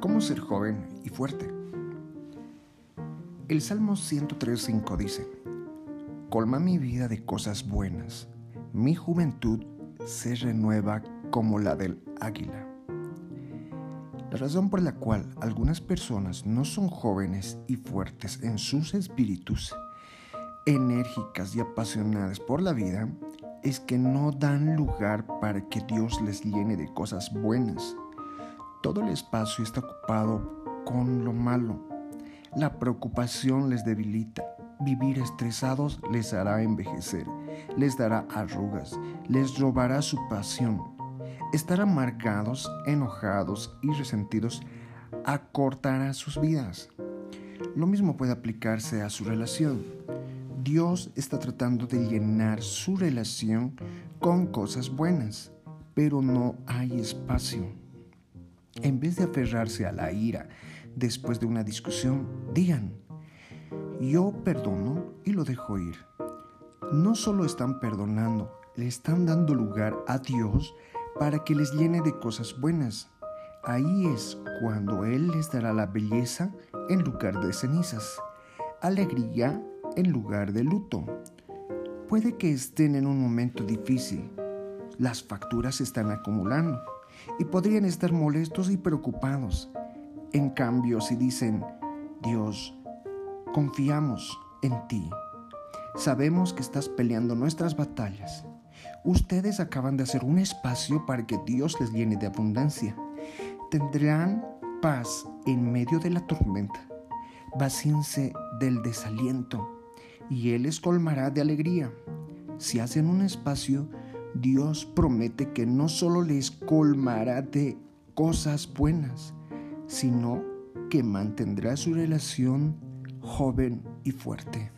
¿Cómo ser joven y fuerte? El Salmo 103.5 dice, Colma mi vida de cosas buenas, mi juventud se renueva como la del águila. La razón por la cual algunas personas no son jóvenes y fuertes en sus espíritus, enérgicas y apasionadas por la vida, es que no dan lugar para que Dios les llene de cosas buenas. Todo el espacio está ocupado con lo malo. La preocupación les debilita. Vivir estresados les hará envejecer, les dará arrugas, les robará su pasión. Estar amargados, enojados y resentidos acortará sus vidas. Lo mismo puede aplicarse a su relación. Dios está tratando de llenar su relación con cosas buenas, pero no hay espacio. En vez de aferrarse a la ira después de una discusión, digan, yo perdono y lo dejo ir. No solo están perdonando, le están dando lugar a Dios para que les llene de cosas buenas. Ahí es cuando Él les dará la belleza en lugar de cenizas, alegría en lugar de luto. Puede que estén en un momento difícil. Las facturas se están acumulando y podrían estar molestos y preocupados. En cambio, si dicen, Dios, confiamos en ti. Sabemos que estás peleando nuestras batallas. Ustedes acaban de hacer un espacio para que Dios les llene de abundancia. Tendrán paz en medio de la tormenta. Vacíense del desaliento y Él les colmará de alegría. Si hacen un espacio, Dios promete que no solo les colmará de cosas buenas, sino que mantendrá su relación joven y fuerte.